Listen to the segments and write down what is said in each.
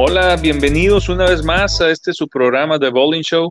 Hola, bienvenidos una vez más a este su programa de Bowling Show.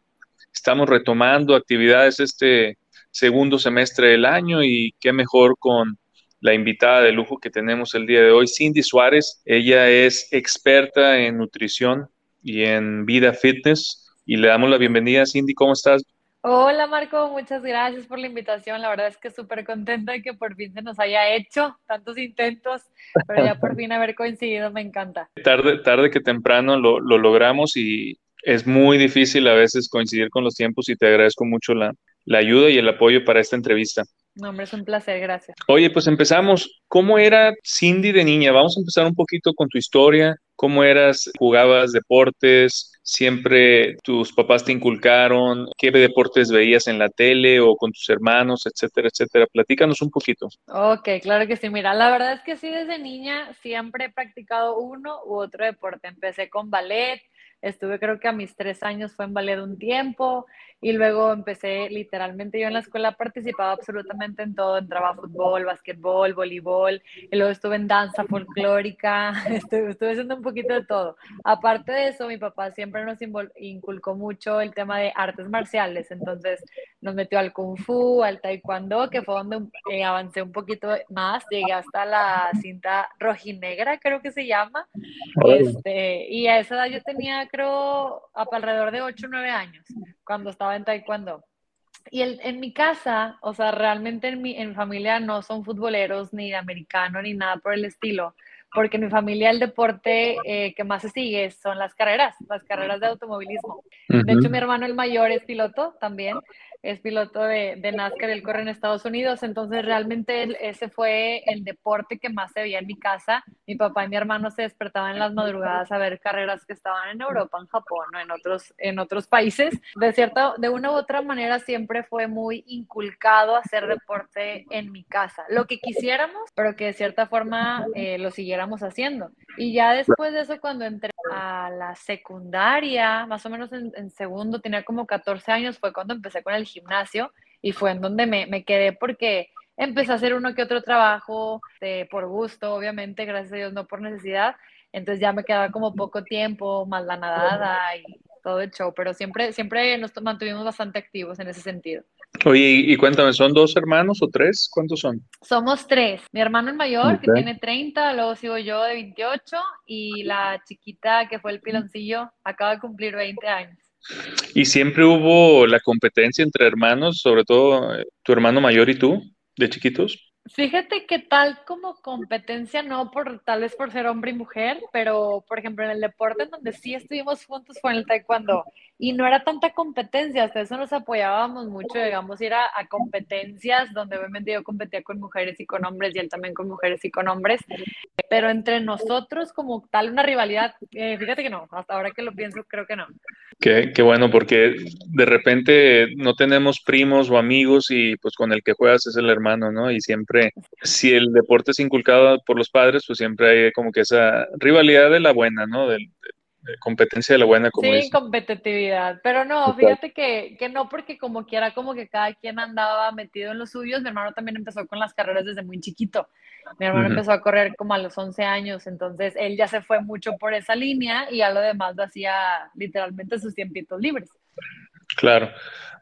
Estamos retomando actividades este segundo semestre del año y qué mejor con la invitada de lujo que tenemos el día de hoy, Cindy Suárez. Ella es experta en nutrición y en vida fitness y le damos la bienvenida. Cindy, ¿cómo estás? Hola Marco, muchas gracias por la invitación. La verdad es que súper contenta de que por fin se nos haya hecho tantos intentos, pero ya por fin haber coincidido me encanta. Tarde, tarde que temprano lo, lo logramos y es muy difícil a veces coincidir con los tiempos y te agradezco mucho la, la ayuda y el apoyo para esta entrevista. No, hombre, es un placer, gracias. Oye, pues empezamos. ¿Cómo era Cindy de niña? Vamos a empezar un poquito con tu historia. ¿Cómo eras? ¿Jugabas deportes? ¿Siempre tus papás te inculcaron? ¿Qué deportes veías en la tele o con tus hermanos, etcétera, etcétera? Platícanos un poquito. Ok, claro que sí. Mira, la verdad es que sí, desde niña siempre he practicado uno u otro deporte. Empecé con ballet, Estuve creo que a mis tres años fue en ballet un tiempo y luego empecé literalmente yo en la escuela participaba absolutamente en todo, entraba a fútbol, básquetbol, voleibol y luego estuve en danza folclórica, estuve, estuve haciendo un poquito de todo. Aparte de eso, mi papá siempre nos inculcó mucho el tema de artes marciales, entonces nos metió al kung fu, al taekwondo, que fue donde eh, avancé un poquito más, llegué hasta la cinta rojinegra, creo que se llama, este, y a esa edad yo tenía creo, alrededor de 8 o 9 años, cuando estaba en taekwondo. Y el, en mi casa, o sea, realmente en mi, en familia no son futboleros, ni americano, ni nada por el estilo, porque en mi familia el deporte eh, que más se sigue son las carreras, las carreras de automovilismo. De hecho, mi hermano el mayor es piloto también, es piloto de, de NASCAR, él corre en Estados Unidos, entonces realmente ese fue el deporte que más se veía en mi casa. Mi papá y mi hermano se despertaban en las madrugadas a ver carreras que estaban en Europa, en Japón o en otros, en otros países. De cierta, de una u otra manera siempre fue muy inculcado hacer deporte en mi casa, lo que quisiéramos, pero que de cierta forma eh, lo siguiéramos haciendo. Y ya después de eso, cuando entré a la secundaria, más o menos en, segundo, tenía como 14 años, fue cuando empecé con el y fue en donde me, me quedé porque empecé a hacer uno que otro trabajo eh, por gusto, obviamente, gracias a Dios, no por necesidad. Entonces ya me quedaba como poco tiempo, más la nadada y todo el show, pero siempre, siempre nos mantuvimos bastante activos en ese sentido. Oye, y, cuéntame, ¿son dos hermanos o tres? ¿Cuántos son? Somos tres. Mi hermano el mayor, que tiene 30, luego sigo yo de 28, y la chiquita, que fue el piloncillo, acaba de cumplir 20 años. ¿Y siempre hubo la competencia entre hermanos, sobre todo eh, tu hermano mayor y tú, de chiquitos? Fíjate que tal como competencia, no por tal vez por ser hombre y mujer, pero por ejemplo en el deporte en donde sí estuvimos juntos fue en el taekwondo y no era tanta competencia, hasta eso nos apoyábamos mucho, digamos, ir a, a, competencias donde obviamente yo competía con mujeres y con hombres y él también con mujeres y con hombres, pero entre nosotros como tal una rivalidad, eh, fíjate que no, hasta ahora que lo pienso creo que no. Qué, qué, bueno, porque de repente no tenemos primos o amigos y pues con el que juegas es el hermano, ¿no? Y siempre, si el deporte es inculcado por los padres, pues siempre hay como que esa rivalidad de la buena, ¿no? Del, competencia de la buena como Sí, competitividad, pero no, fíjate que, que, no porque como quiera, como que cada quien andaba metido en los suyos, mi hermano también empezó con las carreras desde muy chiquito, mi hermano uh -huh. empezó a correr como a los 11 años, entonces él ya se fue mucho por esa línea y ya lo demás lo hacía literalmente sus tiempitos libres. Claro.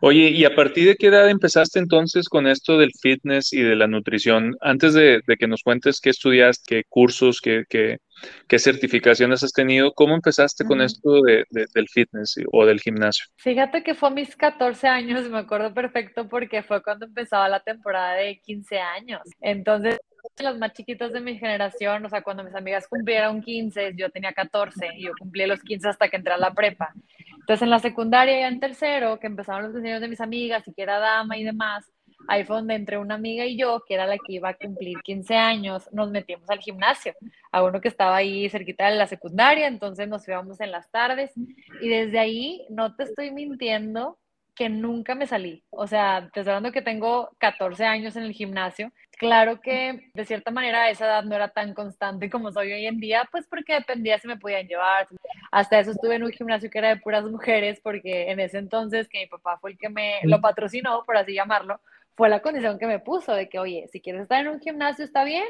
Oye, ¿y a partir de qué edad empezaste entonces con esto del fitness y de la nutrición? Antes de, de que nos cuentes qué estudiaste, qué cursos, qué, qué, qué certificaciones has tenido, ¿cómo empezaste con esto de, de, del fitness o del gimnasio? Fíjate que fue a mis 14 años, me acuerdo perfecto porque fue cuando empezaba la temporada de 15 años. Entonces, los más chiquitos de mi generación, o sea, cuando mis amigas cumplieron 15, yo tenía 14 y yo cumplí los 15 hasta que entré a la prepa. Entonces, en la secundaria y en tercero, que empezaron los diseños de mis amigas y que era dama y demás, ahí fue donde entre una amiga y yo, que era la que iba a cumplir 15 años, nos metimos al gimnasio, a uno que estaba ahí cerquita de la secundaria, entonces nos íbamos en las tardes. Y desde ahí, no te estoy mintiendo, que nunca me salí. O sea, te hablando que tengo 14 años en el gimnasio. Claro que de cierta manera a esa edad no era tan constante como soy hoy en día, pues porque dependía si me podían llevar. Hasta eso estuve en un gimnasio que era de puras mujeres, porque en ese entonces que mi papá fue el que me lo patrocinó, por así llamarlo, fue la condición que me puso de que, oye, si quieres estar en un gimnasio está bien,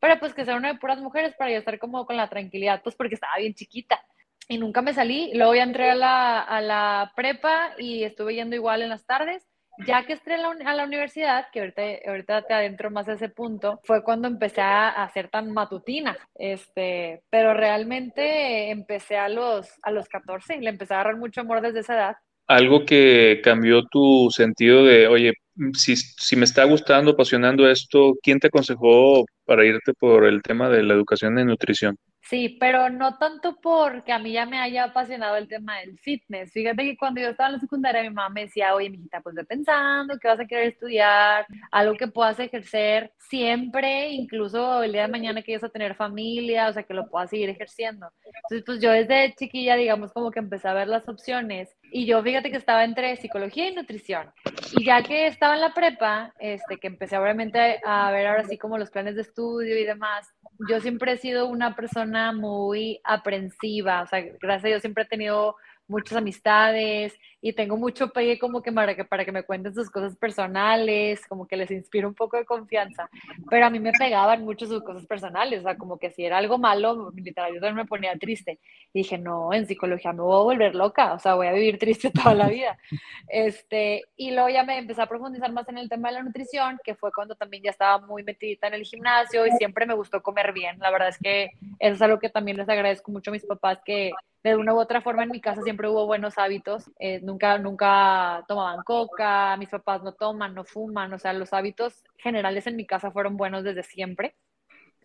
pero pues que sea una de puras mujeres para yo estar como con la tranquilidad, pues porque estaba bien chiquita y nunca me salí. Luego ya entré a la, a la prepa y estuve yendo igual en las tardes. Ya que entré a la, universidad, que ahorita, ahorita te adentro más a ese punto, fue cuando empecé a, hacer tan matutina. Este, pero realmente empecé a los, a los 14 y le empecé a agarrar mucho amor desde esa edad. Algo que cambió tu sentido de, oye, si, si me está gustando, apasionando esto, ¿quién te aconsejó para irte por el tema de la educación en nutrición? Sí, pero no tanto porque a mí ya me haya apasionado el tema del fitness. Fíjate que cuando yo estaba en la secundaria, mi mamá me decía, oye, mijita, pues ve pensando que vas a querer estudiar, algo que puedas ejercer siempre, incluso el día de mañana que vayas a tener familia, o sea, que lo puedas seguir ejerciendo. Entonces, pues yo desde chiquilla, digamos, como que empecé a ver las opciones y yo fíjate que estaba entre psicología y nutrición. Y ya que estaba en la prepa, este, que empecé obviamente a ver ahora sí como los planes de estudio y demás, yo siempre he sido una persona muy aprensiva, o sea, gracias a Dios siempre he tenido muchas amistades y tengo mucho pegue como que para, que para que me cuenten sus cosas personales, como que les inspiro un poco de confianza, pero a mí me pegaban mucho sus cosas personales, o sea, como que si era algo malo, literal, yo me ponía triste. Y dije, no, en psicología me voy a volver loca, o sea, voy a vivir triste toda la vida. Este, y luego ya me empecé a profundizar más en el tema de la nutrición, que fue cuando también ya estaba muy metidita en el gimnasio y siempre me gustó comer bien. La verdad es que eso es algo que también les agradezco mucho a mis papás que de una u otra forma en mi casa siempre hubo buenos hábitos, eh, nunca, nunca tomaban coca, mis papás no toman, no fuman, o sea, los hábitos generales en mi casa fueron buenos desde siempre.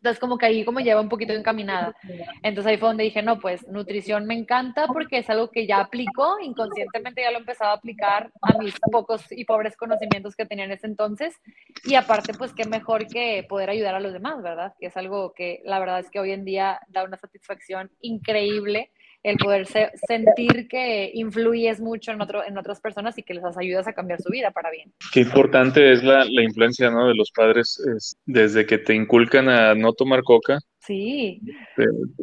Entonces, como que ahí como lleva un poquito encaminada. Entonces ahí fue donde dije, no, pues nutrición me encanta porque es algo que ya aplico, inconscientemente ya lo empezaba a aplicar a mis pocos y pobres conocimientos que tenía en ese entonces. Y aparte, pues qué mejor que poder ayudar a los demás, ¿verdad? Que es algo que la verdad es que hoy en día da una satisfacción increíble el poder sentir que influyes mucho en, otro, en otras personas y que les ayudas a cambiar su vida para bien. Qué importante es la, la influencia ¿no? de los padres desde que te inculcan a no tomar coca. Sí,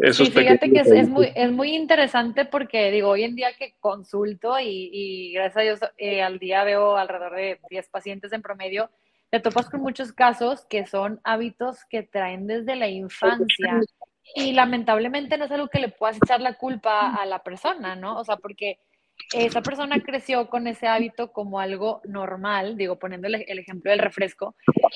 eso sí, fíjate que es, muy, es muy interesante porque digo, hoy en día que consulto y, y gracias a Dios eh, al día veo alrededor de 10 pacientes en promedio, te topas con muchos casos que son hábitos que traen desde la infancia y lamentablemente no es algo que le puedas echar la culpa a la persona, ¿no? O sea, porque esa persona creció con ese hábito como algo normal, digo, poniendo el, ejemplo del refresco,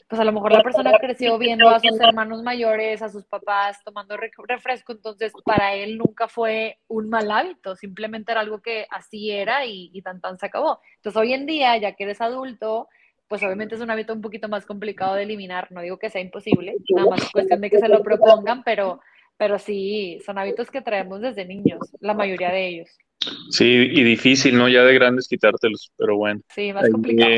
pues a lo mejor la persona creció viendo a sus hermanos mayores, a sus papás tomando refresco, entonces para él nunca fue un mal hábito, simplemente era algo que así era y, y tan tan se acabó. Entonces hoy en día, ya que eres adulto, pues obviamente es un hábito un poquito más complicado de eliminar, no digo que sea imposible, nada más es cuestión de que se lo propongan, pero pero sí, son hábitos que traemos desde niños, la mayoría de ellos. Sí, y difícil, ¿no? Ya de grandes quitártelos, pero bueno. Sí, más complicado.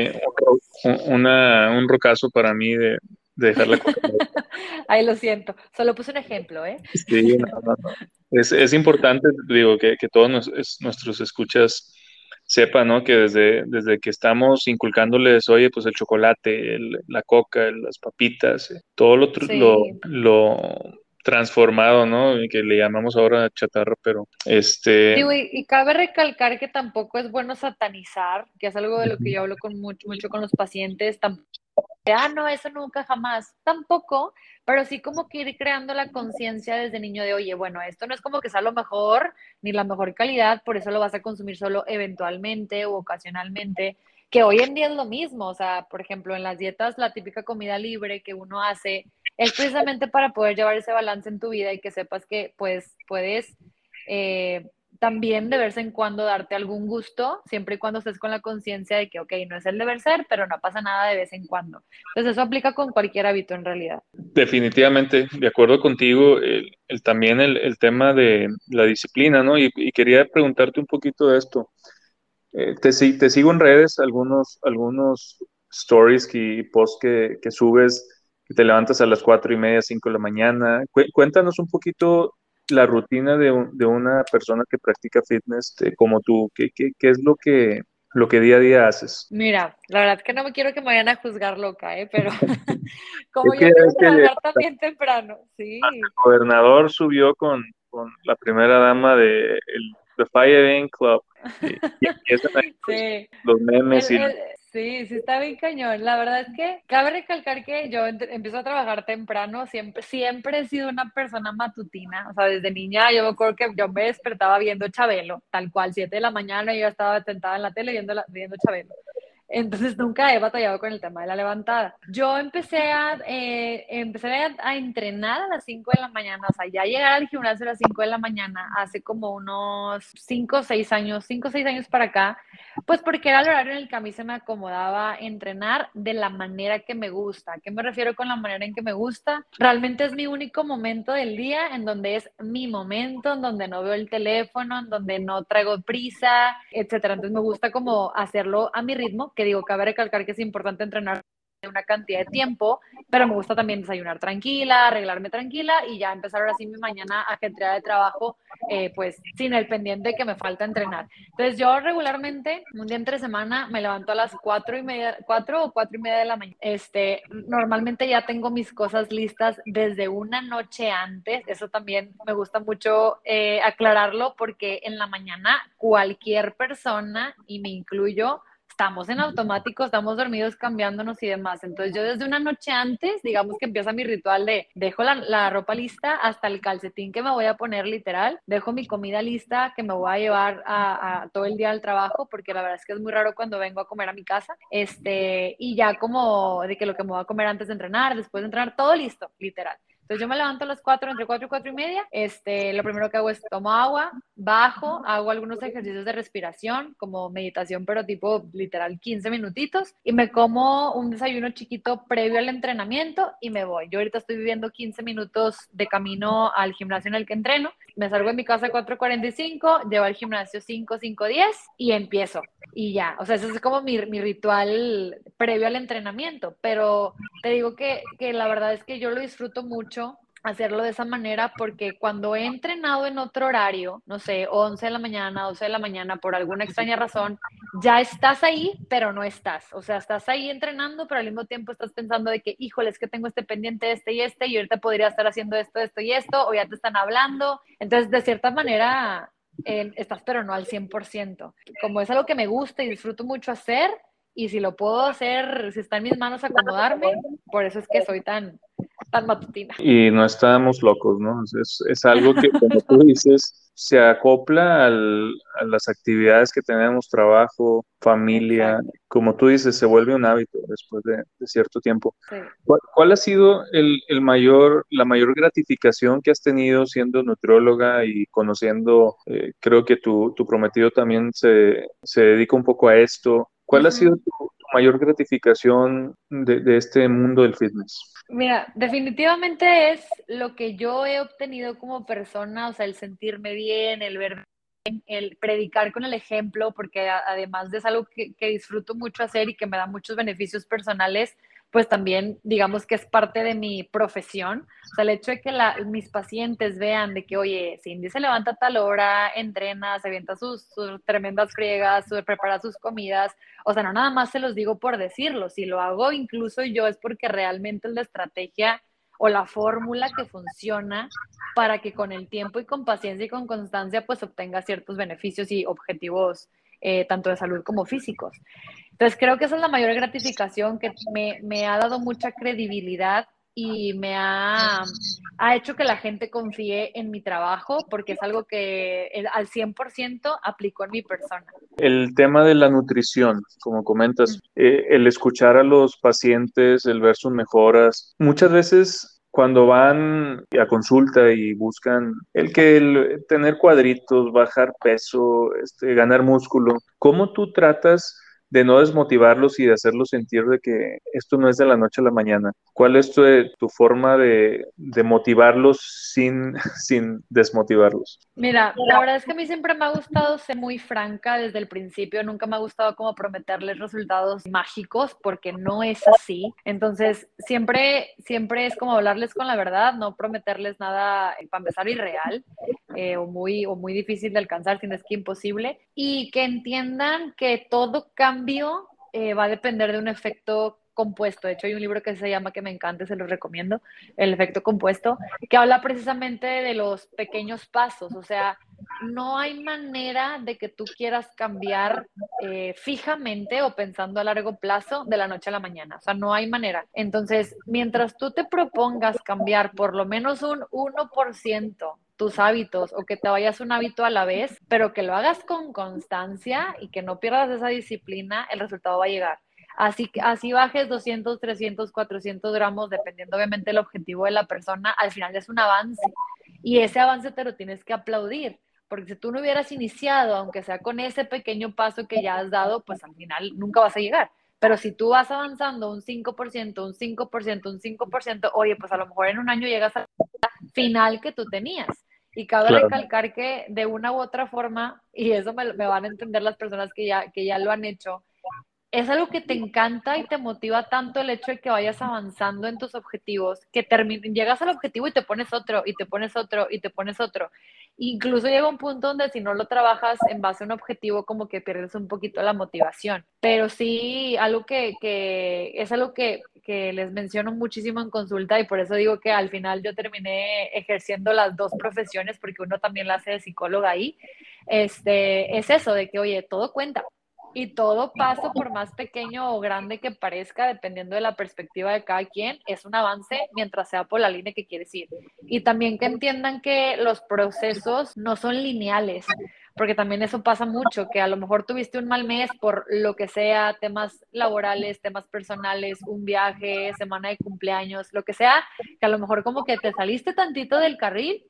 un rocazo para mí de, de dejar la Ahí lo siento. Solo puse un ejemplo, ¿eh? Sí, no, no, no. Es, es, importante, digo, que, que todos nuestros escuchas sepan, ¿no? Que desde, desde que estamos inculcándoles, oye, pues el chocolate, la coca, las papitas, eh, todo lo, lo, lo transformado, ¿no? Que le llamamos ahora chatarra, pero este... y, cabe recalcar que tampoco es bueno satanizar, que es algo de lo que yo hablo con mucho, mucho con los pacientes, tampoco, ah, no, eso nunca jamás, tampoco, pero sí como que ir creando la conciencia desde niño de, oye, bueno, esto no es como que sea lo mejor, ni la mejor calidad, por eso lo vas a consumir solo eventualmente o ocasionalmente, que hoy en día es lo mismo, o sea, por ejemplo, en las dietas, la típica comida libre que uno hace, es precisamente para poder llevar ese balance en tu vida y que sepas que pues puedes eh, también de vez en cuando darte algún gusto, siempre y cuando estés con la conciencia de que, ok, no es el deber ser, pero no pasa nada de vez en cuando. Entonces eso aplica con cualquier hábito en realidad. Definitivamente, de acuerdo contigo, el, también el, tema de la disciplina, ¿no? Y, quería preguntarte un poquito de esto. Eh, te, te sigo en redes, algunos, algunos stories y posts que, que subes, te levantas a las cuatro y media, cinco de la mañana. Cuéntanos un poquito la rutina de, de una persona que practica fitness este, como tú. ¿Qué, qué, qué es lo que, lo que día a día haces? Mira, la verdad es que no me quiero que me vayan a juzgar loca, ¿eh? pero como yo quiero trabajar también temprano, sí. El gobernador subió con, con la primera dama de el, The Fire Club. Y, sí. los memes y... Sí, sí está bien cañón. La verdad es que cabe recalcar que yo empiezo a trabajar temprano, siempre, siempre he sido una persona matutina, o sea, desde niña yo me acuerdo que yo me despertaba viendo Chabelo, tal cual, 7 de la mañana y yo estaba sentada en la tele viendo, viendo Chabelo. Entonces nunca he batallado con el tema de la levantada. Yo empecé a, eh, empecé a, entrenar a las 5 de la mañana, o sea, ya llegar al gimnasio a las 5 de la mañana hace como unos 5 o 6 años, 5 o 6 años para acá, pues porque era el horario en el que a mí se me acomodaba entrenar de la manera que me gusta. ¿A qué me refiero con la manera en que me gusta? Realmente es mi único momento del día en donde es mi momento, en donde no veo el teléfono, en donde no traigo prisa, etcétera. Entonces me gusta como hacerlo a mi ritmo que digo, cabe recalcar que es importante entrenar una cantidad de tiempo, pero me gusta también desayunar tranquila, arreglarme tranquila y ya empezar ahora sí mi mañana ajetreada de trabajo, eh, pues sin el pendiente que me falta entrenar. Entonces yo regularmente, un día entre semana, me levanto a las cuatro y media, cuatro o cuatro y media de la mañana. Este, normalmente ya tengo mis cosas listas desde una noche antes, eso también me gusta mucho eh, aclararlo porque en la mañana cualquier persona, y me incluyo, estamos en automático, estamos dormidos cambiándonos y demás. Entonces yo desde una noche antes, digamos que empieza mi ritual de dejo la, ropa lista hasta el calcetín que me voy a poner literal, dejo mi comida lista que me voy a llevar a, todo el día al trabajo, porque la verdad es que es muy raro cuando vengo a comer a mi casa, este, y ya como de que lo que me voy a comer antes de entrenar, después de entrenar, todo listo, literal. Entonces yo me levanto a las 4, entre 4 y 4 y media. Este, lo primero que hago es tomo agua, bajo, hago algunos ejercicios de respiración, como meditación, pero tipo literal 15 minutitos. Y me como un desayuno chiquito previo al entrenamiento y me voy. Yo ahorita estoy viviendo 15 minutos de camino al gimnasio en el que entreno. Me salgo de mi casa a 4.45, llevo al gimnasio 5, 5, 10 y empiezo. Y ya, o sea, ese es como mi, mi ritual previo al entrenamiento. Pero te digo que, que la verdad es que yo lo disfruto mucho hacerlo de esa manera porque cuando he entrenado en otro horario, no sé, 11 de la mañana, 12 de la mañana, por alguna extraña razón, ya estás ahí, pero no estás. O sea, estás ahí entrenando, pero al mismo tiempo estás pensando de que, híjole, es que tengo este pendiente, este y este, y ahorita podría estar haciendo esto, esto y esto, o ya te están hablando. Entonces, de cierta manera, eh, estás, pero no al 100%. Como es algo que me gusta y disfruto mucho hacer, y si lo puedo hacer, si está en mis manos acomodarme, por eso es que soy tan, tan matutina. Y no estamos locos, ¿no? Es, es algo que, como tú dices, se acopla al, a las actividades que tenemos, trabajo, familia, como tú dices, se vuelve un hábito después de, cierto tiempo. ¿Cuál, ha sido el, el, mayor, la mayor gratificación que has tenido siendo nutrióloga y conociendo, eh, creo que tu, tu prometido también se, se dedica un poco a esto? ¿Cuál ha sido tu, mayor gratificación de, este mundo del fitness? Mira, definitivamente es lo que yo he obtenido como persona, o sea, el sentirme bien, el ver el predicar con el ejemplo, porque además de es algo que disfruto mucho hacer y que me da muchos beneficios personales, pues también digamos que es parte de mi profesión. O sea, el hecho de que mis pacientes vean de que, oye, Cindy se levanta a tal hora, entrena, se avienta sus, tremendas friegas, prepara sus comidas. O sea, no nada más se los digo por decirlo. Si lo hago incluso yo es porque realmente la estrategia o la fórmula que funciona para que con el tiempo y con paciencia y con constancia pues obtenga ciertos beneficios y objetivos eh, tanto de salud como físicos. Entonces creo que esa es la mayor gratificación que me, ha dado mucha credibilidad y me ha, hecho que la gente confíe en mi trabajo porque es algo que al 100% aplicó en mi persona. El tema de la nutrición, como comentas, eh, el escuchar a los pacientes, el ver sus mejoras, muchas veces cuando van a consulta y buscan el que el, tener cuadritos, bajar peso, este, ganar músculo, ¿cómo tú tratas de no desmotivarlos y de hacerlos sentir de que esto no es de la noche a la mañana. ¿Cuál es tu, tu forma de, de, motivarlos sin, sin desmotivarlos? Mira, la verdad es que a mí siempre me ha gustado ser muy franca desde el principio, nunca me ha gustado como prometerles resultados mágicos porque no es así. Entonces, siempre, siempre es como hablarles con la verdad, no prometerles nada, eh, para empezar, irreal eh, o, muy, o muy difícil de alcanzar, si no es que imposible, y que entiendan que todo cambio eh, va a depender de un efecto compuesto. De hecho, hay un libro que se llama, que me encanta, se lo recomiendo, El efecto compuesto, que habla precisamente de los pequeños pasos. O sea, no hay manera de que tú quieras cambiar eh, fijamente o pensando a largo plazo de la noche a la mañana. O sea, no hay manera. Entonces, mientras tú te propongas cambiar por lo menos un 1% tus hábitos o que te vayas un hábito a la vez, pero que lo hagas con constancia y que no pierdas esa disciplina, el resultado va a llegar. Así, así bajes 200, 300, 400 gramos, dependiendo obviamente del objetivo de la persona, al final es un avance. Y ese avance te lo tienes que aplaudir, porque si tú no hubieras iniciado, aunque sea con ese pequeño paso que ya has dado, pues al final nunca vas a llegar. Pero si tú vas avanzando un 5%, un 5%, un 5%, oye, pues a lo mejor en un año llegas a la final que tú tenías. Y cabe recalcar que de una u otra forma, y eso me, me, van a entender las personas que ya, que ya lo han hecho, es algo que te encanta y te motiva tanto el hecho de que vayas avanzando en tus objetivos, que llegas al objetivo y te pones otro, y te pones otro, y te pones otro. Incluso llega un punto donde si no lo trabajas en base a un objetivo, como que pierdes un poquito la motivación. Pero sí, algo que, que es algo que, que les menciono muchísimo en consulta y por eso digo que al final yo terminé ejerciendo las dos profesiones porque uno también la hace de psicóloga ahí. Este, es eso de que, oye, todo cuenta y todo paso, por más pequeño o grande que parezca, dependiendo de la perspectiva de cada quien, es un avance mientras sea por la línea que quieres ir. Y también que entiendan que los procesos no son lineales, porque también eso pasa mucho, que a lo mejor tuviste un mal mes por lo que sea, temas laborales, temas personales, un viaje, semana de cumpleaños, lo que sea, que a lo mejor como que te saliste tantito del carril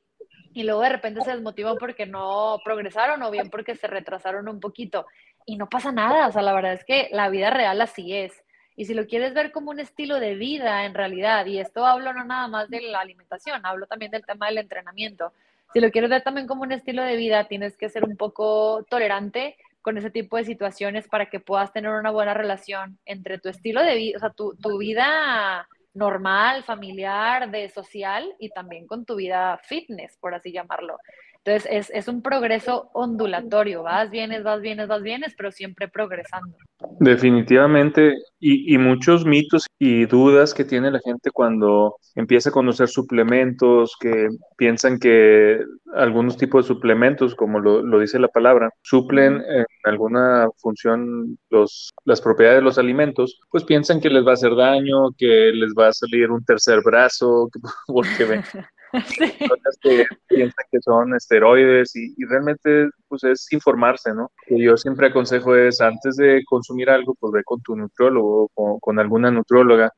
y luego de repente se desmotivó porque no progresaron o bien porque se retrasaron un poquito y no pasa nada, o sea, la verdad es que la vida real así es. Y si lo quieres ver como un estilo de vida en realidad, y esto hablo no nada más de la alimentación, hablo también del tema del entrenamiento. Si lo quieres ver también como un estilo de vida, tienes que ser un poco tolerante con ese tipo de situaciones para que puedas tener una buena relación entre tu estilo de vida, o sea, tu, tu vida normal, familiar, de social y también con tu vida fitness, por así llamarlo. Entonces es, es, un progreso ondulatorio, vas, vienes, vas, vienes, vas, vienes, pero siempre progresando. Definitivamente, y, y, muchos mitos y dudas que tiene la gente cuando empieza a conocer suplementos, que piensan que algunos tipos de suplementos, como lo, lo dice la palabra, suplen en alguna función los, las propiedades de los alimentos, pues piensan que les va a hacer daño, que les va a salir un tercer brazo, porque ven que piensan que son esteroides y, realmente pues es informarse, ¿no? Que yo siempre aconsejo es antes de consumir algo, pues ve con tu nutriólogo o con alguna nutrióloga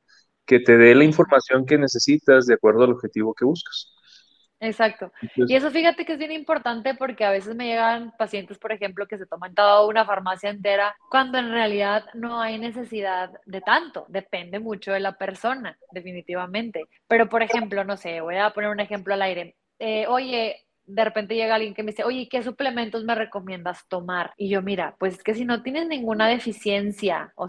que te dé la información que necesitas de acuerdo al objetivo que buscas. Exacto. y eso fíjate que es bien importante porque a veces me llegan pacientes, por ejemplo, que se toman toda una farmacia entera cuando en realidad no hay necesidad de tanto. Depende mucho de la persona, definitivamente. Pero, por ejemplo, no sé, voy a poner un ejemplo al aire. Eh, oye, de repente llega alguien que me dice, oye, ¿qué suplementos me recomiendas tomar? Y yo, mira, pues es que si no tienes ninguna deficiencia, o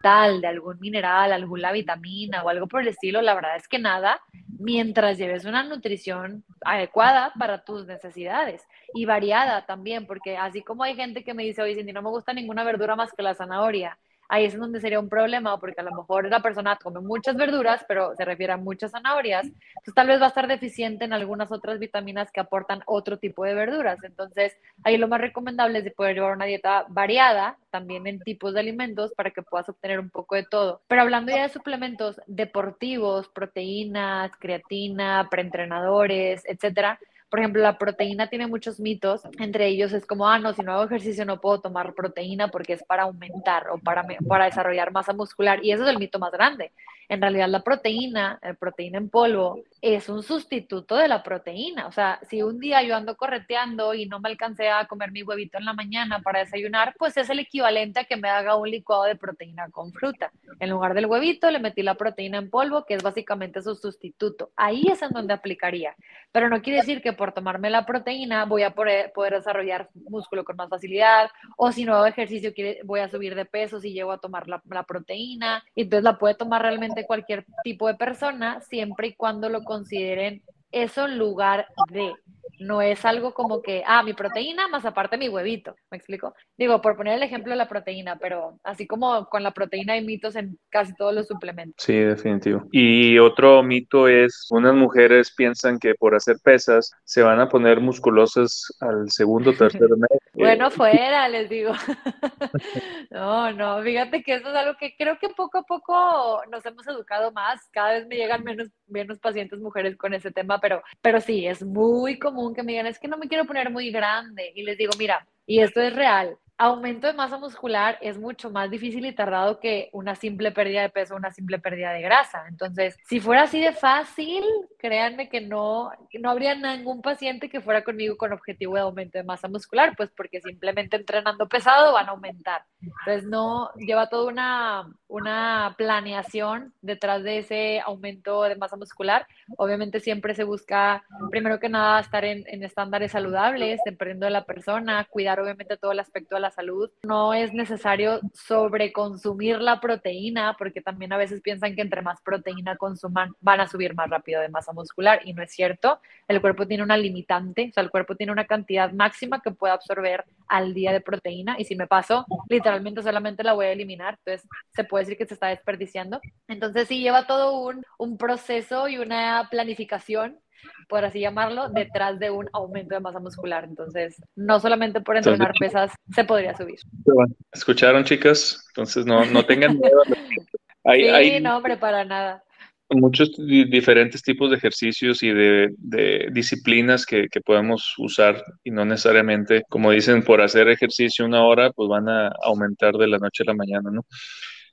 tal, de algún mineral, alguna vitamina o algo por el estilo, la verdad es que nada, mientras lleves una nutrición adecuada para tus necesidades y variada también, porque así como hay gente que me dice, oye, Cindy, no me gusta ninguna verdura más que la zanahoria, ahí es donde sería un problema, porque a lo mejor la persona come muchas verduras, pero se refiere a muchas zanahorias, pues tal vez va a estar deficiente en algunas otras vitaminas que aportan otro tipo de verduras. Entonces, ahí lo más recomendable es de poder llevar una dieta variada, también en tipos de alimentos, para que puedas obtener un poco de todo. Pero hablando ya de suplementos deportivos, proteínas, creatina, preentrenadores, etcétera, por ejemplo, la proteína tiene muchos mitos, entre ellos es como, ah, no, si no hago ejercicio no puedo tomar proteína porque es para aumentar o para, para desarrollar masa muscular, y eso es el mito más grande. En realidad la proteína, la proteína en polvo, es un sustituto de la proteína. O sea, si un día yo ando correteando y no me alcancé a comer mi huevito en la mañana para desayunar, pues es el equivalente a que me haga un licuado de proteína con fruta. En lugar del huevito le metí la proteína en polvo, que es básicamente su sustituto. Ahí es en donde aplicaría. Pero no quiere decir que por tomarme la proteína voy a poder, desarrollar músculo con más facilidad o si no hago ejercicio voy a subir de peso si llego a tomar la, la proteína. Entonces la puede tomar realmente cualquier tipo de persona siempre y cuando lo consideren eso en lugar de. No es algo como que, ah, mi proteína más aparte mi huevito. ¿Me explico? Digo, por poner el ejemplo de la proteína, pero así como con la proteína hay mitos en casi todos los suplementos. Sí, definitivo. Y otro mito es, unas mujeres piensan que por hacer pesas se van a poner musculosas al segundo o tercer mes. bueno, fuera, les digo. no, no, fíjate que eso es algo que creo que poco a poco nos hemos educado más. Cada vez me llegan menos, menos pacientes mujeres con ese tema, pero, pero sí, es muy común que me digan, es que no me quiero poner muy grande. Y les digo, mira, y esto es real, aumento de masa muscular es mucho más difícil y tardado que una simple pérdida de peso, una simple pérdida de grasa. Entonces, si fuera así de fácil, créanme que no, no habría ningún paciente que fuera conmigo con objetivo de aumento de masa muscular, pues porque simplemente entrenando pesado van a aumentar. Entonces, no lleva toda una, una planeación detrás de ese aumento de masa muscular. Obviamente siempre se busca, primero que nada, estar en, en estándares saludables, dependiendo de la persona, cuidar obviamente todo el aspecto de la salud. No es necesario sobreconsumir la proteína, porque también a veces piensan que entre más proteína consuman van a subir más rápido de masa muscular y no es cierto. El cuerpo tiene una limitante, o sea, el cuerpo tiene una cantidad máxima que puede absorber al día de proteína y si me paso, literalmente solamente la voy a eliminar, entonces se puede decir que se está desperdiciando. Entonces sí lleva todo un, un proceso y una planificación por así llamarlo, detrás de un aumento de masa muscular. Entonces, no solamente por entrenar pesas se podría subir. ¿Escucharon, chicas? Entonces, no, no tengan miedo. Hay, sí, hay no, hombre, para nada. Muchos diferentes tipos de ejercicios y de, de disciplinas que, que, podemos usar y no necesariamente, como dicen, por hacer ejercicio una hora, pues van a aumentar de la noche a la mañana, ¿no?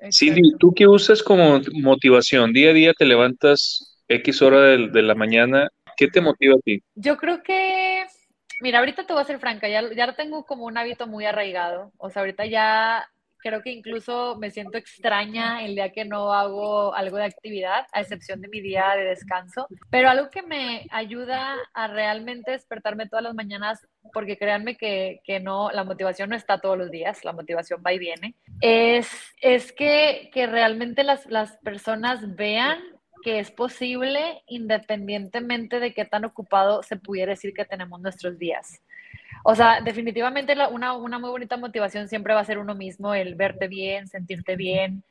Sí, ¿tú qué usas como motivación? Día a día te levantas X hora de, la mañana, ¿qué te motiva a ti? Yo creo que, mira, ahorita te voy a ser franca, ya, ya tengo como un hábito muy arraigado, o sea, ahorita ya creo que incluso me siento extraña el día que no hago algo de actividad, a excepción de mi día de descanso. Pero algo que me ayuda a realmente despertarme todas las mañanas, porque créanme que, que no, la motivación no está todos los días, la motivación va y viene, es, es que, que realmente las, las personas vean que es posible independientemente de qué tan ocupado se pudiera decir que tenemos nuestros días. O sea, definitivamente una, una, muy bonita motivación siempre va a ser uno mismo, el verte bien, sentirte bien.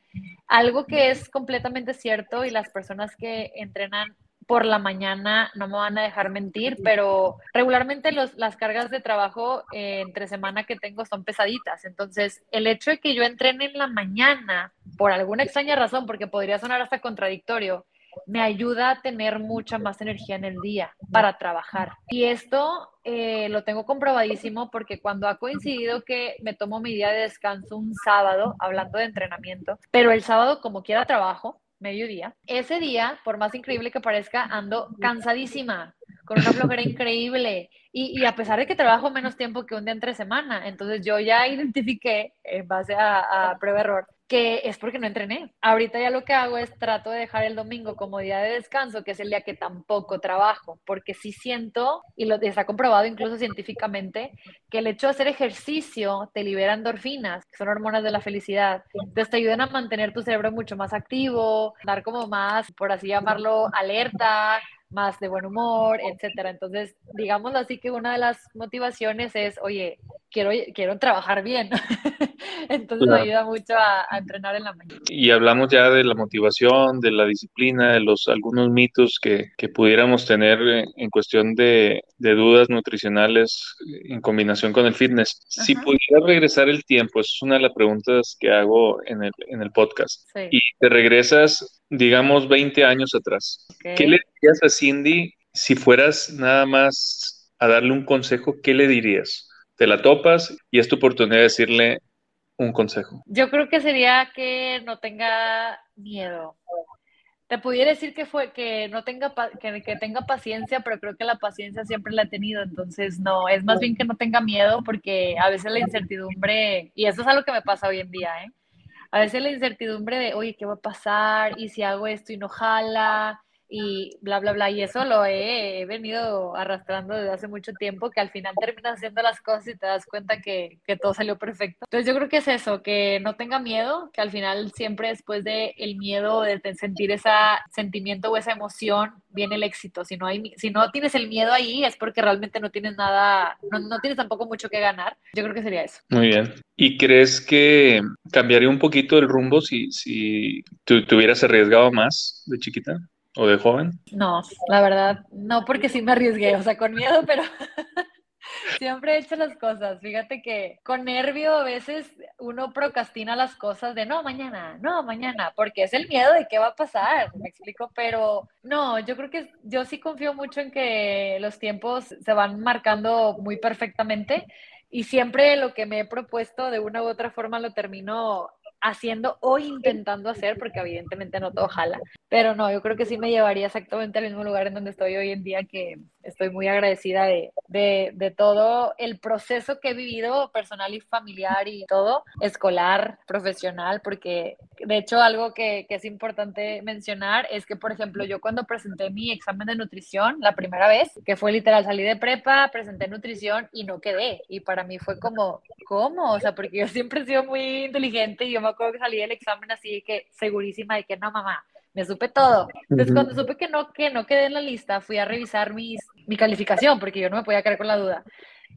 Algo que es completamente cierto y las personas que entrenan por la mañana no me van a dejar mentir, pero regularmente los, las cargas de trabajo eh, entre semana que tengo son pesaditas. Entonces, el hecho de que yo entrene en la mañana, por alguna extraña razón, porque podría sonar hasta contradictorio, me ayuda a tener mucha más energía en el día para trabajar. Y esto eh, lo tengo comprobadísimo porque cuando ha coincidido que me tomo mi día de descanso un sábado, hablando de entrenamiento, pero el sábado como quiera trabajo, mediodía, ese día, por más increíble que parezca, ando cansadísima, con una flojera increíble. Y, a pesar de que trabajo menos tiempo que un día entre semana, entonces yo ya identifiqué, en base a, a prueba-error, que es porque no entrené. Ahorita ya lo que hago es trato de dejar el domingo como día de descanso, que es el día que tampoco trabajo, porque sí siento, y lo está comprobado incluso científicamente, que el hecho de hacer ejercicio te libera endorfinas, que son hormonas de la felicidad. Entonces te ayudan a mantener tu cerebro mucho más activo, dar como más, por así llamarlo, alerta, más de buen humor, etcétera. Entonces, digamos así que una de las motivaciones es, oye, quiero, quiero trabajar bien. Entonces me ayuda mucho a, entrenar en la mañana. Y hablamos ya de la motivación, de la disciplina, de los algunos mitos que, que pudiéramos tener en cuestión de, de, dudas nutricionales en combinación con el fitness. Si pudiera regresar el tiempo, es una de las preguntas que hago en el, en el podcast. Y te regresas, digamos, 20 años atrás. ¿Qué le dirías a Cindy si fueras nada más a darle un consejo? ¿Qué le dirías? Te la topas y es tu oportunidad de decirle, un consejo? Yo creo que sería que no tenga miedo. te pudiera decir que fue que no tenga que, que, tenga paciencia, pero creo que la paciencia siempre la he tenido, entonces no, es más bien que no tenga miedo porque a veces la incertidumbre, y eso es algo que me pasa hoy en día, ¿eh? A veces la incertidumbre de, oye, ¿qué va a pasar? ¿Y si hago esto y no jala? Y bla, bla, bla. Y eso lo he, venido arrastrando desde hace mucho tiempo, que al final terminas haciendo las cosas y te das cuenta que, que, todo salió perfecto. Entonces yo creo que es eso, que no tenga miedo, que al final siempre después de el miedo, de sentir ese sentimiento o esa emoción, viene el éxito. Si no, hay, si no tienes el miedo ahí es porque realmente no tienes nada, no, no tienes tampoco mucho que ganar. Yo creo que sería eso. Muy bien. ¿Y crees que cambiaría un poquito el rumbo si, si tú te hubieras arriesgado más de chiquita? ¿O de joven? No, la verdad, no, porque sí me arriesgué, o sea, con miedo, pero siempre he hecho las cosas. Fíjate que con nervio a veces uno procrastina las cosas de no, mañana, no, mañana, porque es el miedo de qué va a pasar, me explico, pero no, yo creo que yo sí confío mucho en que los tiempos se van marcando muy perfectamente y siempre lo que me he propuesto de una u otra forma lo termino haciendo o intentando hacer, porque evidentemente no todo jala. Pero no, yo creo que sí me llevaría exactamente al mismo lugar en donde estoy hoy en día, que estoy muy agradecida de, de, de todo el proceso que he vivido personal y familiar y todo, escolar, profesional, porque de hecho algo que, que es importante mencionar es que, por ejemplo, yo cuando presenté mi examen de nutrición la primera vez, que fue literal, salí de prepa, presenté nutrición y no quedé. Y para mí fue como, ¿cómo? O sea, porque yo siempre he sido muy inteligente y yo me acuerdo que salí del examen así que segurísima de que no, mamá, me supe todo. Entonces, cuando supe que no, que no quedé en la lista, fui a revisar mis, mi calificación, porque yo no me podía quedar con la duda.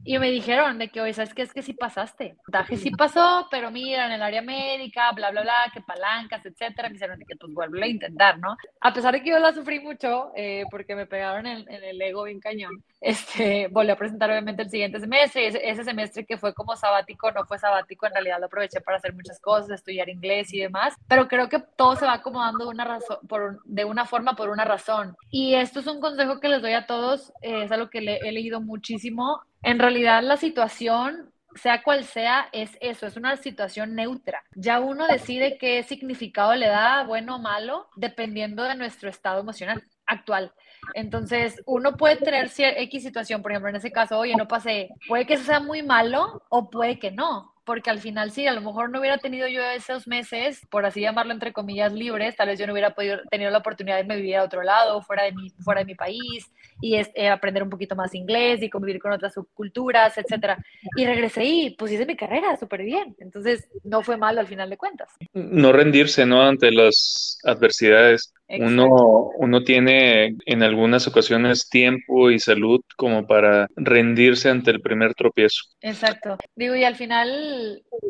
Y me dijeron de que, oye, ¿sabes qué? Es que sí pasaste. Daje sí pasó, pero mira, en el área médica, bla, bla, bla, que palancas, etcétera. Me dijeron de que pues vuelve a intentar, ¿no? A pesar de que yo la sufrí mucho, eh, porque me pegaron en, en, el ego bien cañón, este, volví a presentar obviamente el siguiente semestre. Ese, ese, semestre que fue como sabático, no fue sabático, en realidad lo aproveché para hacer muchas cosas, estudiar inglés y demás. Pero creo que todo se va acomodando de una, razón, por, de una forma por una razón. Y esto es un consejo que les doy a todos, eh, es algo que le, he leído muchísimo en realidad la situación, sea cual sea, es eso, es una situación neutra. Ya uno decide qué significado le da, bueno o malo, dependiendo de nuestro estado emocional actual. Entonces, uno puede tener X situación, por ejemplo, en ese caso, oye, no pasé, puede que sea muy malo o puede que no porque al final sí, a lo mejor no hubiera tenido yo esos meses, por así llamarlo entre comillas, libres, tal vez yo no hubiera podido tener la oportunidad de irme vivir a otro lado, fuera de mi, fuera de mi país, y eh, aprender un poquito más inglés y convivir con otras subculturas, etcétera. Y regresé y pues hice mi carrera súper bien. Entonces, no fue malo al final de cuentas. No rendirse, ¿no? Ante las adversidades. Uno, uno tiene en algunas ocasiones tiempo y salud como para rendirse ante el primer tropiezo. Exacto. Digo, y al final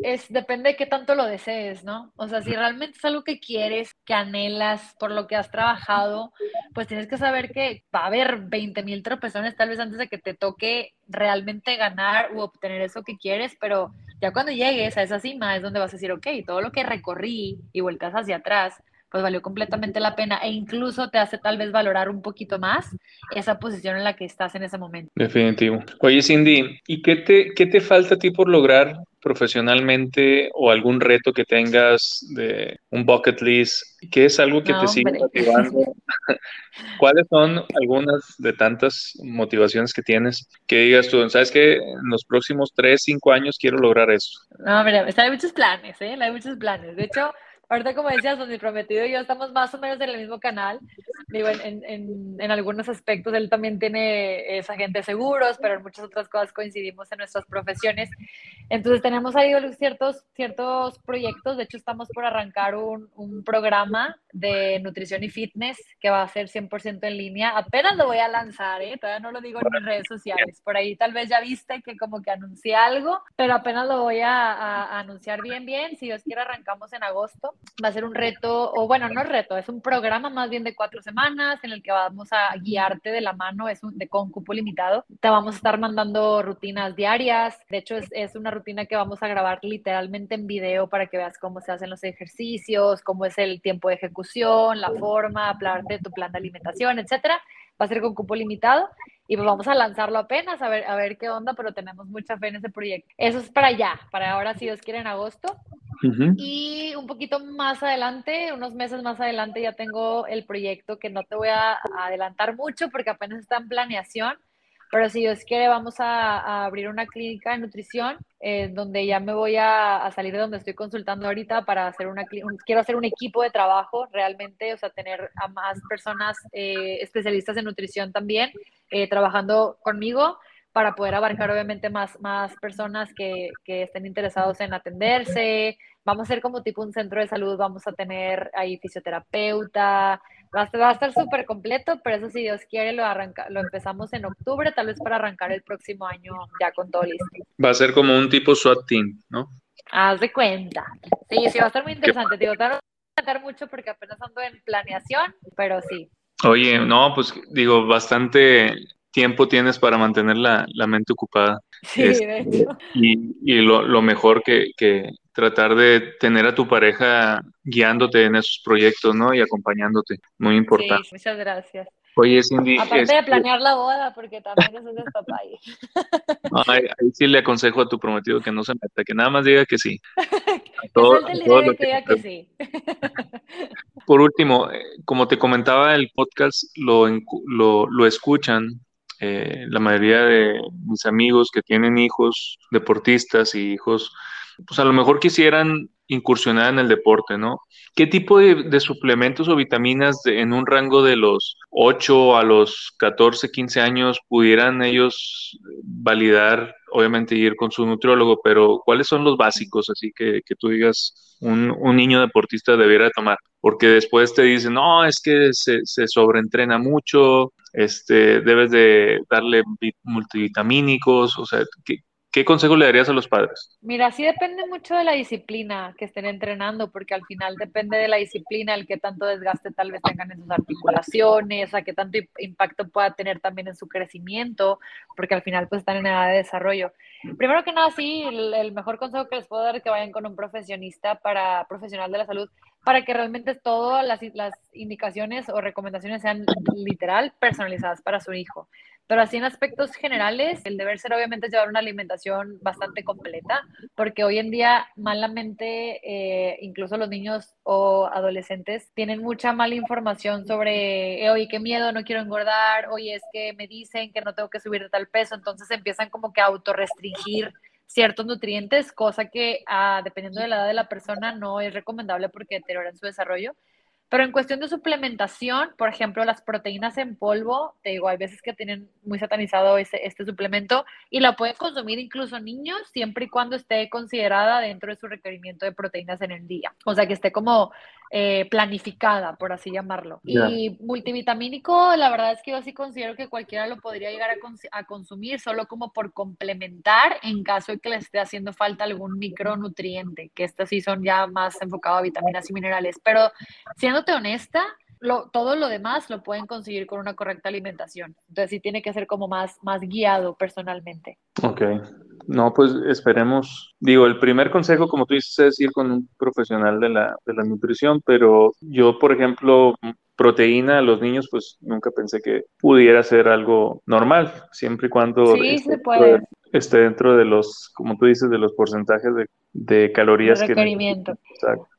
es depende de qué tanto lo desees, ¿no? O sea, si realmente es algo que quieres, que anhelas, por lo que has trabajado, pues tienes que saber que va a haber 20 mil tropezones tal vez antes de que te toque realmente ganar u obtener eso que quieres, pero ya cuando llegues a esa cima es donde vas a decir, ok, todo lo que recorrí y vueltas hacia atrás pues valió completamente la pena e incluso te hace tal vez valorar un poquito más esa posición en la que estás en ese momento. Definitivo. Oye, Cindy, ¿y qué te, qué te falta a ti por lograr profesionalmente o algún reto que tengas de un bucket list? ¿Qué es algo que te sigue motivando? ¿Cuáles son algunas de tantas motivaciones que tienes que digas tú, sabes que en los próximos tres, cinco años quiero lograr eso? No, mira, hay muchos planes, ¿eh? Hay muchos planes. De hecho, Ahorita, como decías, mi prometido y yo estamos más o menos en el mismo canal. Digo, en, en, en, algunos aspectos él también tiene esa agente de seguros, pero en muchas otras cosas coincidimos en nuestras profesiones. Entonces, tenemos ahí ciertos, ciertos proyectos. De hecho, estamos por arrancar un, un programa de nutrición y fitness que va a ser 100% en línea. Apenas lo voy a lanzar, ¿eh? todavía no lo digo en mis redes sociales. Por ahí tal vez ya viste que como que anuncié algo, pero apenas lo voy a, a anunciar bien, bien. Si Dios quiere, arrancamos en agosto va a ser un reto, o bueno, no es reto, es un programa más bien de cuatro semanas en el que vamos a guiarte de la mano, es un, de con cupo limitado. Te vamos a estar mandando rutinas diarias, de hecho es, es una rutina que vamos a grabar literalmente en video para que veas cómo se hacen los ejercicios, cómo es el tiempo de ejecución, la forma, hablarte de tu plan de alimentación, etcétera. Va a ser con cupo limitado y pues vamos a lanzarlo apenas, a ver, a ver qué onda, pero tenemos mucha fe en ese proyecto. Eso es para allá, para ahora si Dios quiere en agosto. Y un poquito más adelante, unos meses más adelante, ya tengo el proyecto que no te voy a adelantar mucho porque apenas está en planeación, pero si Dios quiere, vamos a, abrir una clínica de nutrición eh, donde ya me voy a, salir de donde estoy consultando ahorita para hacer una quiero hacer un equipo de trabajo realmente, o sea, tener a más personas eh, especialistas en nutrición también eh, trabajando conmigo para poder abarcar obviamente más, más personas que, que estén interesados en atenderse. Vamos a ser como tipo un centro de salud, vamos a tener ahí fisioterapeuta, Va a, estar súper completo, pero eso si Dios quiere lo, arranca, lo empezamos en octubre, tal vez para arrancar el próximo año ya con todo listo. Va a ser como un tipo SWAT team, ¿no? Haz de cuenta. Sí, sí, va a estar muy interesante. Digo, te va a mucho porque apenas ando en planeación, pero sí. Oye, no, pues digo, bastante tiempo tienes para mantener la, la mente ocupada. Sí, de este, hecho. Y, y lo, lo, mejor que, que, tratar de tener a tu pareja guiándote en esos proyectos, ¿no? Y acompañándote. Muy importante. Sí, muchas gracias. Oye, Cindy. Aparte de este planear la boda, porque también es un papá ahí. ahí, sí le aconsejo a tu prometido que no se meta, que nada más diga que sí. todo, todo que, diga que sí. Por último, eh, como te comentaba, el podcast lo, lo, lo escuchan eh, la mayoría de mis amigos que tienen hijos deportistas y hijos pues a lo mejor quisieran incursionar en el deporte, ¿no? ¿Qué tipo de, suplementos o vitaminas en un rango de los 8 a los 14, 15 años pudieran ellos validar, obviamente ir con su nutriólogo, pero cuáles son los básicos, así que, que tú digas, un, niño deportista debiera tomar? Porque después te dicen, no, es que se, se sobreentrena mucho, este, debes de darle multivitamínicos, o sea, ¿qué, ¿Qué consejo le darías a los padres? Mira, sí depende mucho de la disciplina que estén entrenando, porque al final depende de la disciplina el que tanto desgaste tal vez tengan en sus articulaciones, a qué tanto impacto pueda tener también en su crecimiento, porque al final pues están en edad de desarrollo. Primero que nada, sí, el, mejor consejo que les puedo dar es que vayan con un profesional de la salud para que realmente todas las indicaciones o recomendaciones sean literal personalizadas para su hijo. Pero así en aspectos generales, el deber ser obviamente llevar una alimentación bastante completa, porque hoy en día malamente, eh, incluso los niños o adolescentes tienen mucha mala información sobre, eh, oye, qué miedo, no quiero engordar, oye, es que me dicen que no tengo que subir de tal peso, entonces empiezan como que a autorrestringir ciertos nutrientes, cosa que ah, dependiendo de la edad de la persona no es recomendable porque deterioran su desarrollo. Pero en cuestión de suplementación, por ejemplo, las proteínas en polvo, te digo, hay veces que tienen muy satanizado este, este suplemento y la pueden consumir incluso niños siempre y cuando esté considerada dentro de su requerimiento de proteínas en el día. O sea, que esté como eh, planificada, por así llamarlo. Y multivitamínico, la verdad es que yo sí considero que cualquiera lo podría llegar a, consumir solo como por complementar en caso de que le esté haciendo falta algún micronutriente, que estas sí son ya más enfocados a vitaminas y minerales. Pero siéndote honesta, lo, todo lo demás lo pueden conseguir con una correcta alimentación. Entonces sí tiene que ser como más, más guiado personalmente. Ok. No, pues esperemos. Digo, el primer consejo, como tú dices, es ir con un profesional de la, de la nutrición, pero yo, por ejemplo, proteína a los niños, pues nunca pensé que pudiera ser algo normal, siempre y cuando sí, esté, se puede. esté dentro de los, como tú dices, de los porcentajes de, de calorías. requerimiento.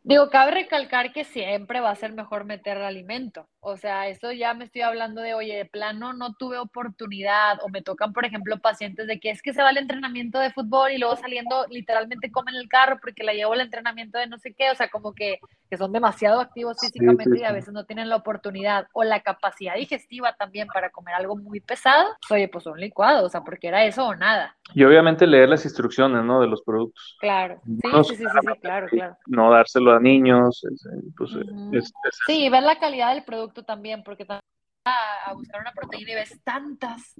Digo, cabe recalcar que siempre va a ser mejor meter alimento. O sea, eso ya me estoy hablando de, oye, de plano no tuve oportunidad o me tocan, por ejemplo, pacientes de que es que se va al entrenamiento de fútbol y luego saliendo literalmente comen el carro porque la llevo al entrenamiento de no sé qué. O sea, como que, que son demasiado activos físicamente y a veces no tienen la oportunidad o la capacidad digestiva también para comer algo muy pesado. Oye, pues un licuado, o sea, porque era eso o nada. Y obviamente leer las instrucciones, ¿no? De los productos. Claro, sí, sí, sí, sí, claro, claro. No dárselo a niños. Pues, sí, ver la calidad del producto también, porque también a, buscar una proteína y ves tantas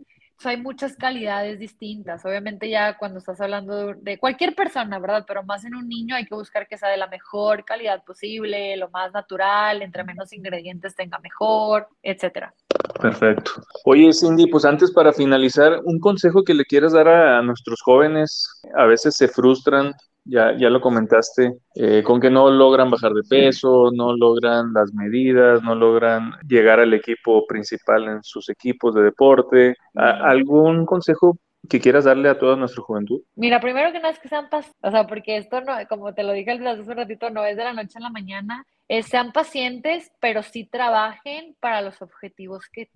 hay muchas calidades distintas. Obviamente ya cuando estás hablando de, cualquier persona, ¿verdad? Pero más en un niño hay que buscar que sea de la mejor calidad posible, lo más natural, entre menos ingredientes tenga mejor, etcétera. Perfecto. Oye, Cindy, pues antes para finalizar, un consejo que le quieras dar a, nuestros jóvenes, a veces se frustran ya, ya lo comentaste, eh, con que no logran bajar de peso, no logran las medidas, no logran llegar al equipo principal en sus equipos de deporte. ¿Algún consejo que quieras darle a toda nuestra juventud? Mira, primero que nada es que sean pacientes, o sea, porque esto no, como te lo dije hace un ratito, no es de la noche a la mañana, sean pacientes, pero sí trabajen para los objetivos que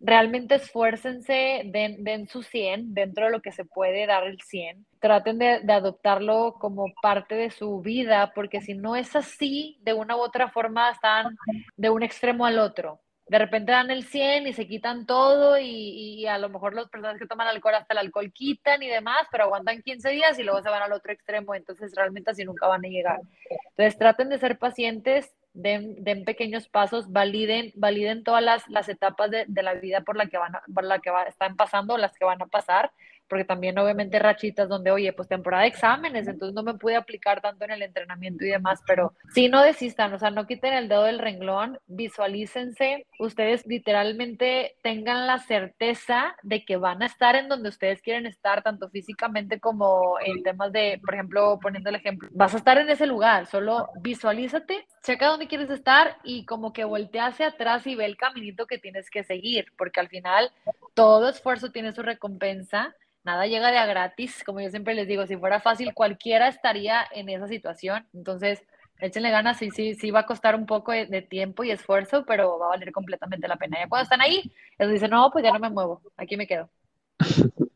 Realmente esfuércense, den, den, su 100 dentro de lo que se puede dar el 100. Traten de, de, adoptarlo como parte de su vida, porque si no es así, de una u otra forma están de un extremo al otro de repente dan el 100 y se quitan todo y, y, a lo mejor las personas que toman alcohol hasta el alcohol quitan y demás, pero aguantan 15 días y luego se van al otro extremo, entonces realmente así nunca van a llegar. Entonces traten de ser pacientes, den, pequeños pasos, validen, validen todas las, las etapas de, de, la vida por la que, van por la que va, están pasando, las que van a pasar, porque también obviamente rachitas donde, oye, pues temporada de exámenes, entonces no me pude aplicar tanto en el entrenamiento y demás, pero sí no desistan, o sea, no quiten el dedo del renglón, visualícense, ustedes literalmente tengan la certeza de que van a estar en donde ustedes quieren estar, tanto físicamente como en temas de, por ejemplo, poniendo el ejemplo, vas a estar en ese lugar, solo visualízate, checa dónde quieres estar y como que voltea hacia atrás y ve el caminito que tienes que seguir, porque al final todo esfuerzo tiene su recompensa nada llega de a gratis, como yo siempre les digo, si fuera fácil cualquiera estaría en esa situación, entonces échenle ganas, sí, sí, sí va a costar un poco de, tiempo y esfuerzo, pero va a valer completamente la pena. Ya cuando están ahí, ellos dicen, no, pues ya no me muevo, aquí me quedo.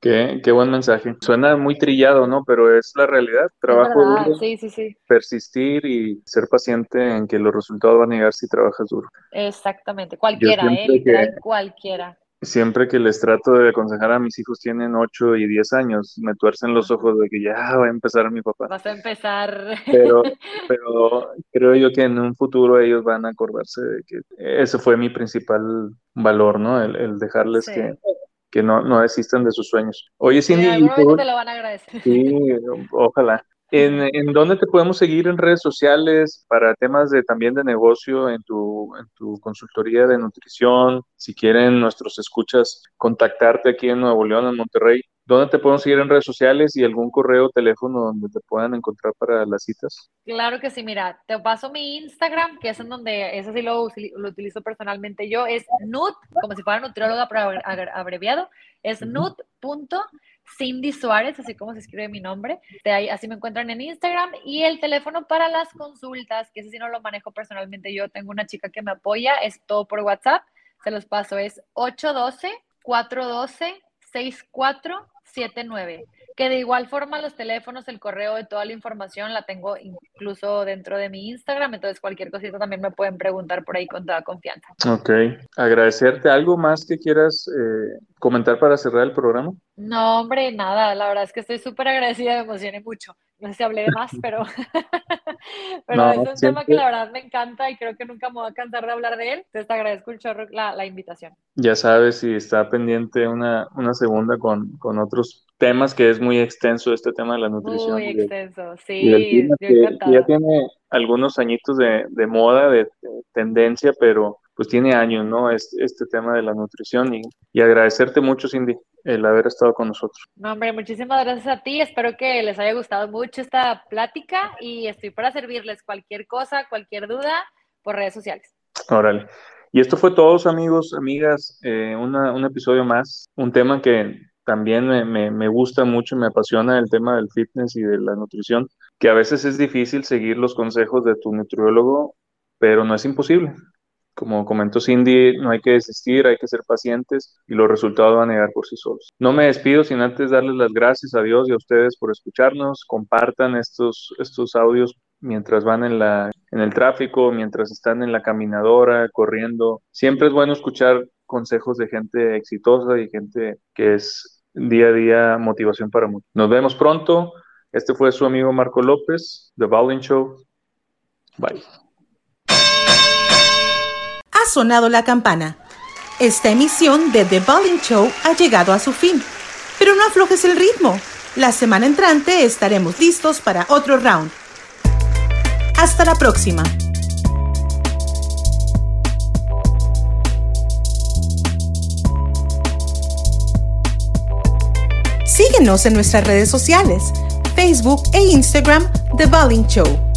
Qué, qué, buen mensaje. Suena muy trillado, ¿no? Pero es la realidad. Trabajo duro, sí, sí, sí. persistir y ser paciente en que los resultados van a llegar si trabajas duro. Exactamente. Cualquiera, ¿eh? Literal, cualquiera siempre que les trato de aconsejar a mis hijos tienen 8 y 10 años, me tuercen los ojos de que ya va a empezar mi papá. Vas a empezar. Pero, pero creo yo que en un futuro ellos van a acordarse de que ese fue mi principal valor, ¿no? El, dejarles que, que no, no desistan de sus sueños. Oye, Cindy. Sí, te lo van a agradecer. Sí, ojalá. ¿En, ¿En, dónde te podemos seguir en redes sociales para temas de también de negocio en tu, en tu consultoría de nutrición? Si quieren nuestros escuchas contactarte aquí en Nuevo León, en Monterrey, ¿dónde te podemos seguir en redes sociales y algún correo o teléfono donde te puedan encontrar para las citas? Claro que sí, mira, te paso mi Instagram, que es en donde, ese sí lo, lo utilizo personalmente yo, es nut, como si fuera nutrióloga, pero abreviado, es nut.com Cindy Suárez, así como se escribe mi nombre. De ahí, así me encuentran en Instagram. Y el teléfono para las consultas, que ese sí no lo manejo personalmente. Yo tengo una chica que me apoya, es todo por WhatsApp. Se los paso, es 812-412-6479 que de igual forma los teléfonos, el correo de toda la información la tengo incluso dentro de mi Instagram, entonces cualquier cosita también me pueden preguntar por ahí con toda confianza. Ok, agradecerte. ¿Algo más que quieras eh, comentar para cerrar el programa? No, hombre, nada, la verdad es que estoy súper agradecida, me emocioné mucho. No sé si hablé de más, pero, pero es un tema que la verdad me encanta y creo que nunca me voy a cansar de hablar de él. Entonces te agradezco un chorro la, la invitación. Ya sabes, si está pendiente una, una segunda con, con otros temas que es muy extenso este tema de la nutrición. Muy extenso, sí. ya tiene algunos añitos de, de moda, de, tendencia, pero pues tiene años, ¿no? Este, este tema de la nutrición y, y, agradecerte mucho, Cindy, el haber estado con nosotros. No, hombre, muchísimas gracias a ti. Espero que les haya gustado mucho esta plática y estoy para servirles cualquier cosa, cualquier duda por redes sociales. Órale. Y esto fue todos, amigos, amigas, eh, una, un episodio más, un tema que también me, me, gusta mucho, me apasiona el tema del fitness y de la nutrición, que a veces es difícil seguir los consejos de tu nutriólogo, pero no es imposible. Como comentó Cindy, no hay que desistir, hay que ser pacientes y los resultados van a llegar por sí solos. No me despido sin antes darles las gracias a Dios y a ustedes por escucharnos. Compartan estos, estos audios mientras van en, la, en el tráfico, mientras están en la caminadora, corriendo. Siempre es bueno escuchar consejos de gente exitosa y gente que es día a día motivación para muchos. Nos vemos pronto. Este fue su amigo Marco López, The Bowling Show. Bye. Sonado la campana. Esta emisión de The Bowling Show ha llegado a su fin. Pero no aflojes el ritmo. La semana entrante estaremos listos para otro round. Hasta la próxima. Síguenos en nuestras redes sociales, Facebook e Instagram The Bowling Show.